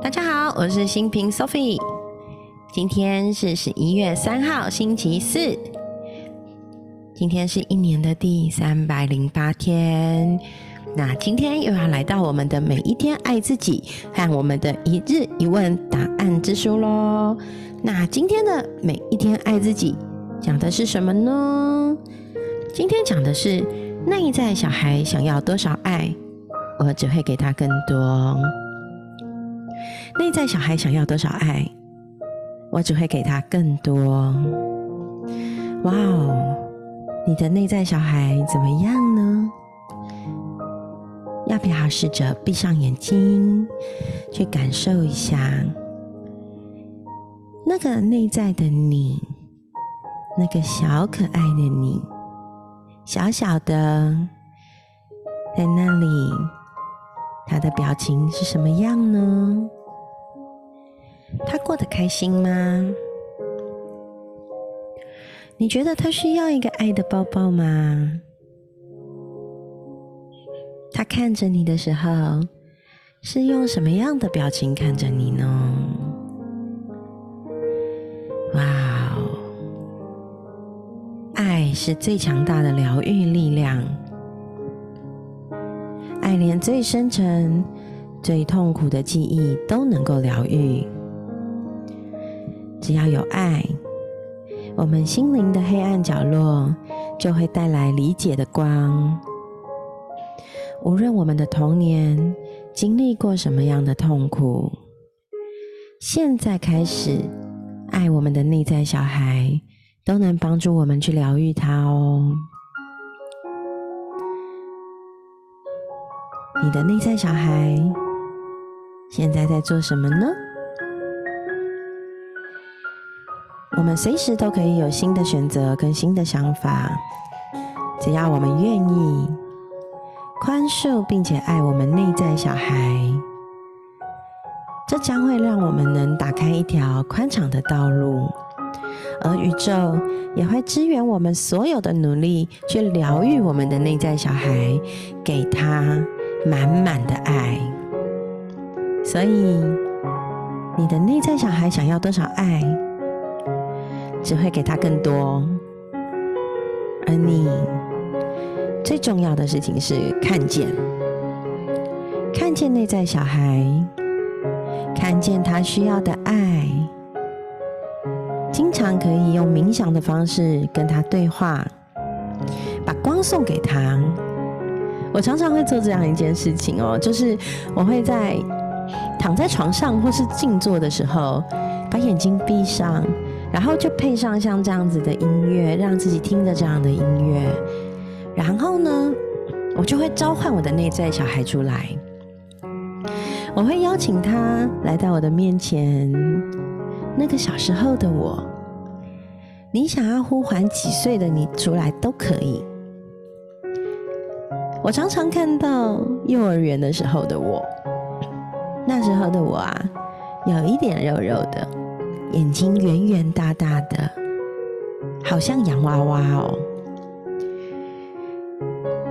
大家好，我是新平 Sophie。今天是十一月三号，星期四。今天是一年的第三百零八天。那今天又要来到我们的每一天爱自己和我们的一日一问答案之书喽。那今天的每一天爱自己讲的是什么呢？今天讲的是内在小孩想要多少爱，我只会给他更多。内在小孩想要多少爱，我只会给他更多。哇哦，你的内在小孩怎么样呢？要不要试着闭上眼睛，去感受一下那个内在的你，那个小可爱的你，小小的在那里，他的表情是什么样呢？他过得开心吗？你觉得他需要一个爱的抱抱吗？他看着你的时候，是用什么样的表情看着你呢？哇哦！爱是最强大的疗愈力量，爱连最深沉、最痛苦的记忆都能够疗愈。只要有爱，我们心灵的黑暗角落就会带来理解的光。无论我们的童年经历过什么样的痛苦，现在开始爱我们的内在小孩，都能帮助我们去疗愈他哦。你的内在小孩现在在做什么呢？我们随时都可以有新的选择跟新的想法，只要我们愿意宽恕并且爱我们内在小孩，这将会让我们能打开一条宽敞的道路，而宇宙也会支援我们所有的努力，去疗愈我们的内在小孩，给他满满的爱。所以，你的内在小孩想要多少爱？只会给他更多，而你最重要的事情是看见，看见内在小孩，看见他需要的爱，经常可以用冥想的方式跟他对话，把光送给他。我常常会做这样一件事情哦，就是我会在躺在床上或是静坐的时候，把眼睛闭上。然后就配上像这样子的音乐，让自己听着这样的音乐。然后呢，我就会召唤我的内在小孩出来。我会邀请他来到我的面前，那个小时候的我。你想要呼唤几岁的你出来都可以。我常常看到幼儿园的时候的我，那时候的我啊，有一点肉肉的。眼睛圆圆大大的，好像洋娃娃哦。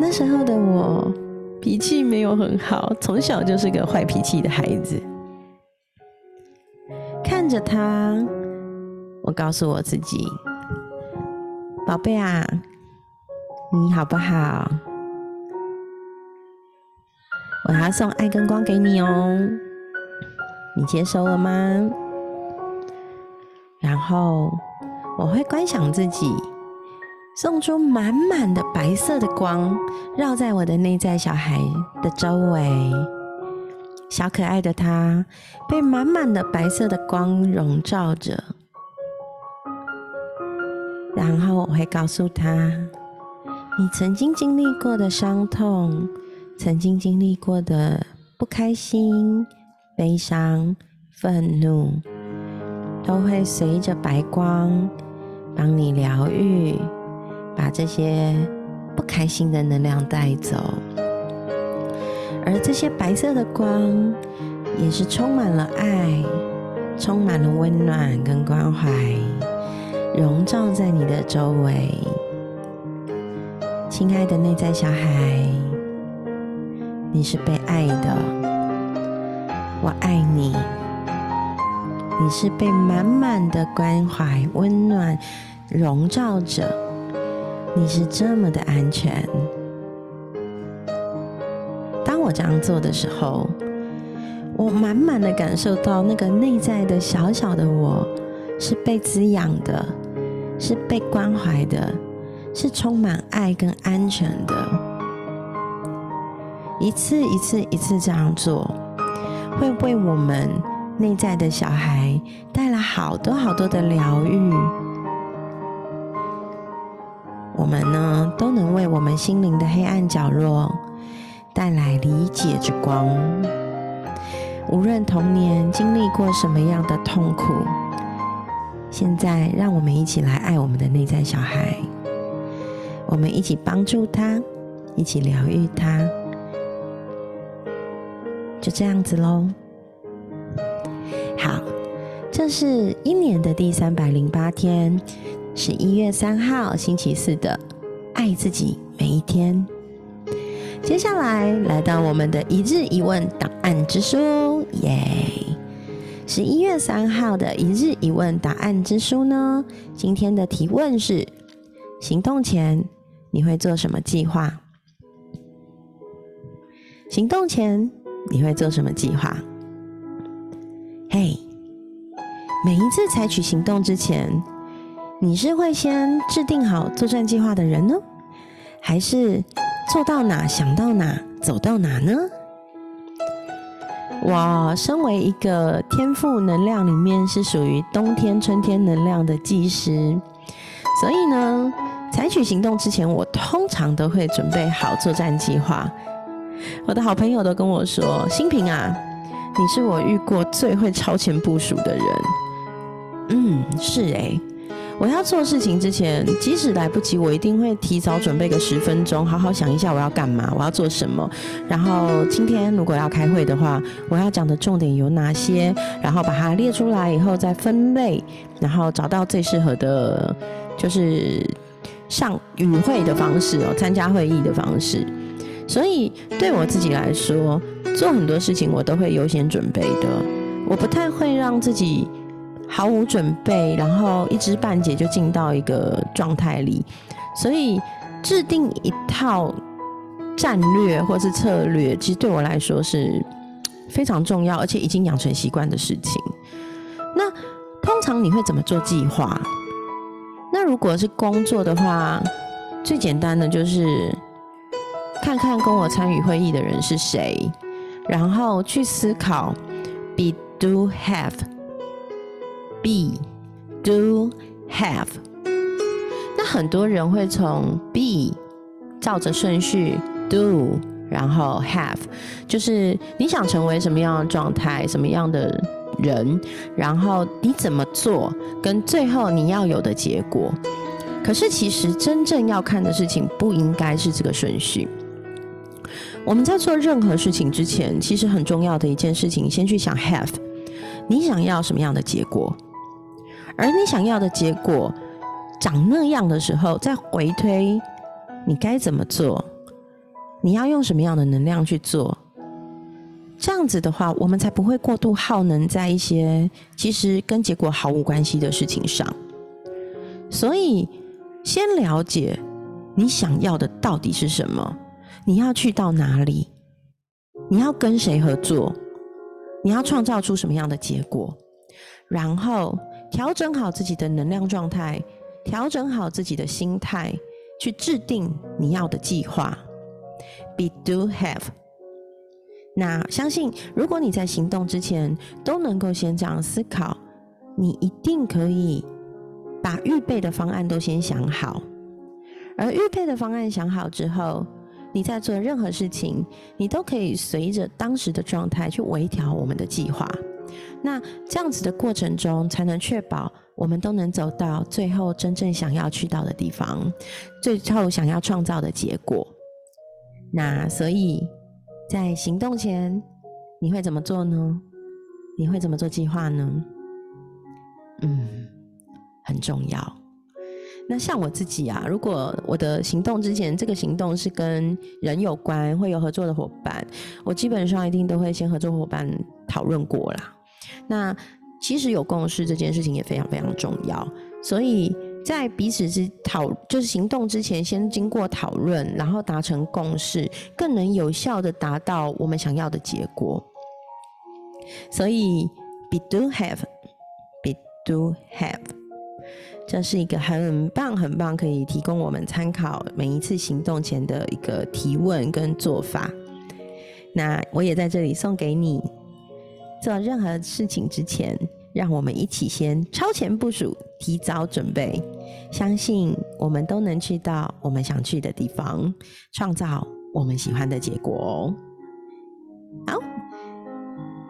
那时候的我脾气没有很好，从小就是个坏脾气的孩子。看着他，我告诉我自己：“宝贝啊，你好不好？我要送爱跟光给你哦，你接收了吗？”然后我会观想自己送出满满的白色的光，绕在我的内在小孩的周围。小可爱的他被满满的白色的光笼罩着。然后我会告诉他，你曾经经历过的伤痛，曾经经历过的不开心、悲伤、愤怒。都会随着白光帮你疗愈，把这些不开心的能量带走。而这些白色的光也是充满了爱，充满了温暖跟关怀，笼罩在你的周围。亲爱的内在小孩，你是被爱的。我爱你。你是被满满的关怀、温暖笼罩着，你是这么的安全。当我这样做的时候，我满满的感受到那个内在的小小的我是被滋养的，是被关怀的，是充满爱跟安全的。一次一次一次这样做，会为我们。内在的小孩带来好多好多的疗愈，我们呢都能为我们心灵的黑暗角落带来理解之光。无论童年经历过什么样的痛苦，现在让我们一起来爱我们的内在小孩，我们一起帮助他，一起疗愈他，就这样子喽。这是一年的第三百零八天，十一月三号星期四的爱自己每一天。接下来来到我们的一日一问答案之书，耶！十一月三号的一日一问答案之书呢？今天的提问是：行动前你会做什么计划？行动前你会做什么计划？嘿，每一次采取行动之前，你是会先制定好作战计划的人呢，还是做到哪想到哪走到哪呢？我身为一个天赋能量里面是属于冬天、春天能量的技师，所以呢，采取行动之前，我通常都会准备好作战计划。我的好朋友都跟我说：“新平啊。”你是我遇过最会超前部署的人。是诶。我要做事情之前，即使来不及，我一定会提早准备个十分钟，好好想一下我要干嘛，我要做什么。然后今天如果要开会的话，我要讲的重点有哪些？然后把它列出来以后再分类，然后找到最适合的，就是上与会的方式哦，参加会议的方式。所以对我自己来说，做很多事情我都会优先准备的。我不太会让自己毫无准备，然后一知半解就进到一个状态里。所以制定一套战略或是策略，其实对我来说是非常重要，而且已经养成习惯的事情。那通常你会怎么做计划？那如果是工作的话，最简单的就是。看看跟我参与会议的人是谁，然后去思考 be do have be do have。那很多人会从 be 照着顺序 do，然后 have，就是你想成为什么样的状态，什么样的人，然后你怎么做，跟最后你要有的结果。可是其实真正要看的事情不应该是这个顺序。我们在做任何事情之前，其实很重要的一件事情，先去想 have，你想要什么样的结果？而你想要的结果长那样的时候，再回推你该怎么做，你要用什么样的能量去做？这样子的话，我们才不会过度耗能在一些其实跟结果毫无关系的事情上。所以，先了解你想要的到底是什么。你要去到哪里？你要跟谁合作？你要创造出什么样的结果？然后调整好自己的能量状态，调整好自己的心态，去制定你要的计划。Be do have。那相信，如果你在行动之前都能够先这样思考，你一定可以把预备的方案都先想好。而预备的方案想好之后，你在做任何事情，你都可以随着当时的状态去微调我们的计划。那这样子的过程中，才能确保我们都能走到最后真正想要去到的地方，最后想要创造的结果。那所以，在行动前，你会怎么做呢？你会怎么做计划呢？嗯，很重要。那像我自己啊，如果我的行动之前这个行动是跟人有关，会有合作的伙伴，我基本上一定都会先合作伙伴讨论过啦。那其实有共识这件事情也非常非常重要，所以在彼此之讨就是行动之前，先经过讨论，然后达成共识，更能有效的达到我们想要的结果。所以，be do have，be do have，这是一个很棒很棒，可以提供我们参考每一次行动前的一个提问跟做法。那我也在这里送给你。做任何事情之前，让我们一起先超前部署，提早准备。相信我们都能去到我们想去的地方，创造我们喜欢的结果哦。好，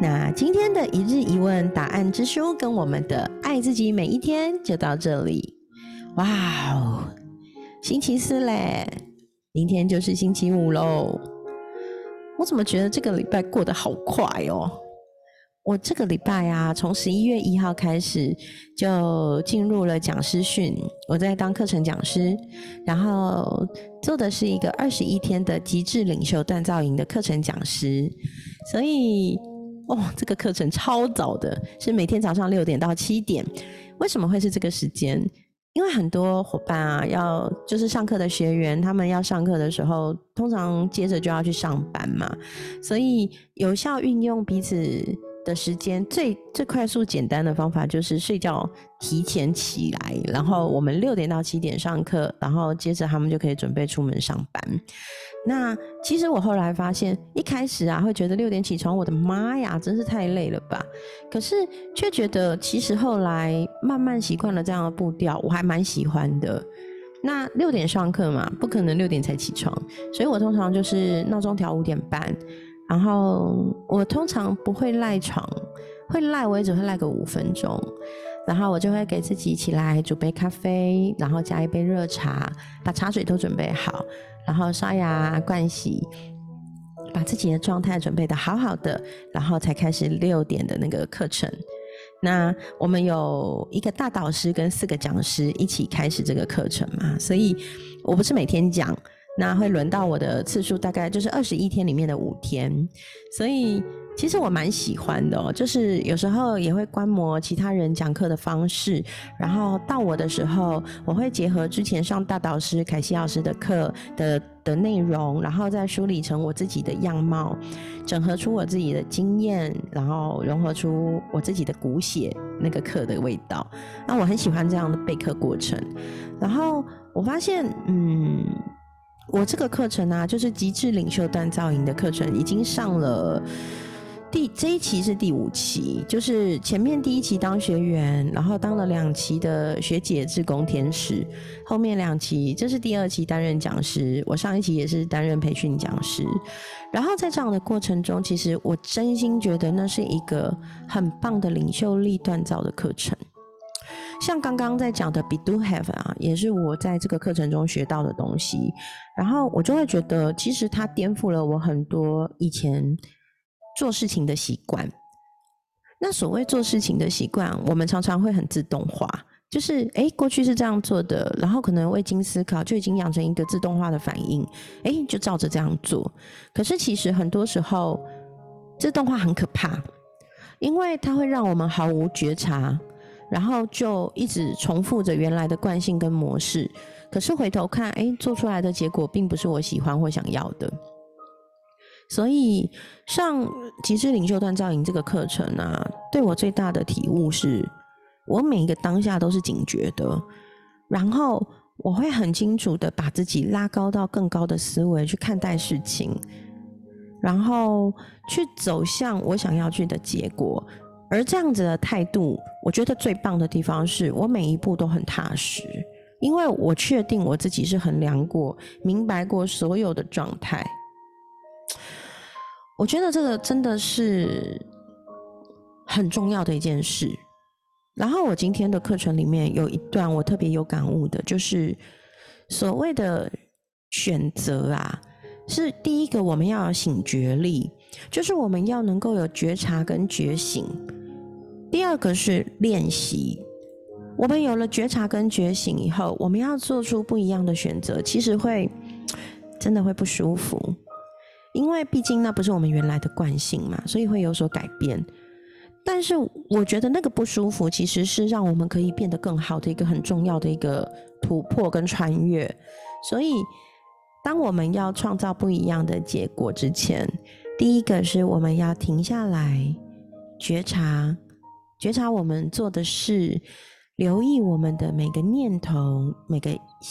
那今天的一日一问答案之书跟我们的爱自己每一天就到这里。哇哦，星期四嘞，明天就是星期五喽。我怎么觉得这个礼拜过得好快哦？我这个礼拜啊，从十一月一号开始就进入了讲师训，我在当课程讲师，然后做的是一个二十一天的极致领袖锻造营的课程讲师，所以哦，这个课程超早的，是每天早上六点到七点。为什么会是这个时间？因为很多伙伴啊，要就是上课的学员，他们要上课的时候，通常接着就要去上班嘛，所以有效运用彼此。的时间最最快速简单的方法就是睡觉提前起来，然后我们六点到七点上课，然后接着他们就可以准备出门上班。那其实我后来发现，一开始啊会觉得六点起床，我的妈呀，真是太累了吧？可是却觉得其实后来慢慢习惯了这样的步调，我还蛮喜欢的。那六点上课嘛，不可能六点才起床，所以我通常就是闹钟调五点半。然后我通常不会赖床，会赖我也只会赖个五分钟，然后我就会给自己起来煮杯咖啡，然后加一杯热茶，把茶水都准备好，然后刷牙、盥洗，把自己的状态准备的好好的，然后才开始六点的那个课程。那我们有一个大导师跟四个讲师一起开始这个课程嘛，所以我不是每天讲。那会轮到我的次数，大概就是二十一天里面的五天，所以其实我蛮喜欢的。就是有时候也会观摩其他人讲课的方式，然后到我的时候，我会结合之前上大导师凯西老师的课的的内容，然后再梳理成我自己的样貌，整合出我自己的经验，然后融合出我自己的骨血那个课的味道。那我很喜欢这样的备课过程，然后我发现，嗯。我这个课程呢，就是极致领袖锻造营的课程，已经上了第这一期是第五期，就是前面第一期当学员，然后当了两期的学姐志工天使，后面两期这是第二期担任讲师，我上一期也是担任培训讲师，然后在这样的过程中，其实我真心觉得那是一个很棒的领袖力锻造的课程。像刚刚在讲的 be do have 啊，也是我在这个课程中学到的东西。然后我就会觉得，其实它颠覆了我很多以前做事情的习惯。那所谓做事情的习惯，我们常常会很自动化，就是诶，过去是这样做的，然后可能未经思考就已经养成一个自动化的反应，诶，就照着这样做。可是其实很多时候，自动化很可怕，因为它会让我们毫无觉察。然后就一直重复着原来的惯性跟模式，可是回头看，哎，做出来的结果并不是我喜欢或想要的。所以上极致领袖锻造营这个课程啊，对我最大的体悟是，我每一个当下都是警觉的，然后我会很清楚的把自己拉高到更高的思维去看待事情，然后去走向我想要去的结果。而这样子的态度，我觉得最棒的地方是我每一步都很踏实，因为我确定我自己是衡量过、明白过所有的状态。我觉得这个真的是很重要的一件事。然后我今天的课程里面有一段我特别有感悟的，就是所谓的选择啊，是第一个我们要醒觉力，就是我们要能够有觉察跟觉醒。第二个是练习，我们有了觉察跟觉醒以后，我们要做出不一样的选择，其实会真的会不舒服，因为毕竟那不是我们原来的惯性嘛，所以会有所改变。但是我觉得那个不舒服，其实是让我们可以变得更好的一个很重要的一个突破跟穿越。所以，当我们要创造不一样的结果之前，第一个是我们要停下来，觉察，觉察我们做的事。留意我们的每个念头、每个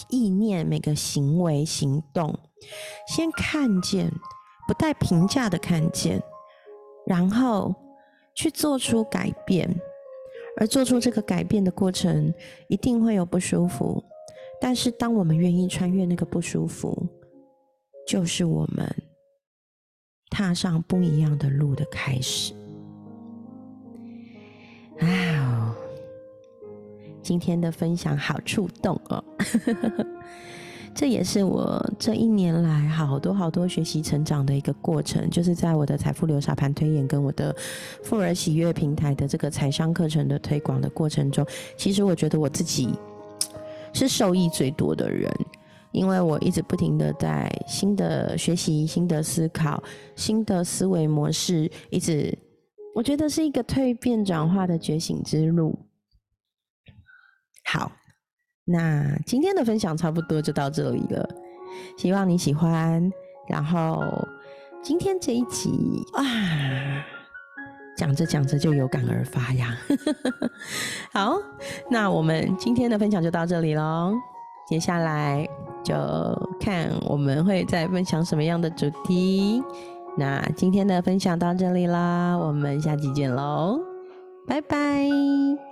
意念、每个行为行动，先看见，不带评价的看见，然后去做出改变。而做出这个改变的过程，一定会有不舒服。但是，当我们愿意穿越那个不舒服，就是我们踏上不一样的路的开始。今天的分享好触动哦，这也是我这一年来好多好多学习成长的一个过程，就是在我的财富流沙盘推演跟我的富儿喜悦平台的这个财商课程的推广的过程中，其实我觉得我自己是受益最多的人，因为我一直不停的在新的学习、新的思考、新的思维模式，一直我觉得是一个蜕变转化的觉醒之路。好，那今天的分享差不多就到这里了，希望你喜欢。然后今天这一集啊，讲着讲着就有感而发呀。好，那我们今天的分享就到这里喽，接下来就看我们会再分享什么样的主题。那今天的分享到这里啦，我们下期见喽，拜拜。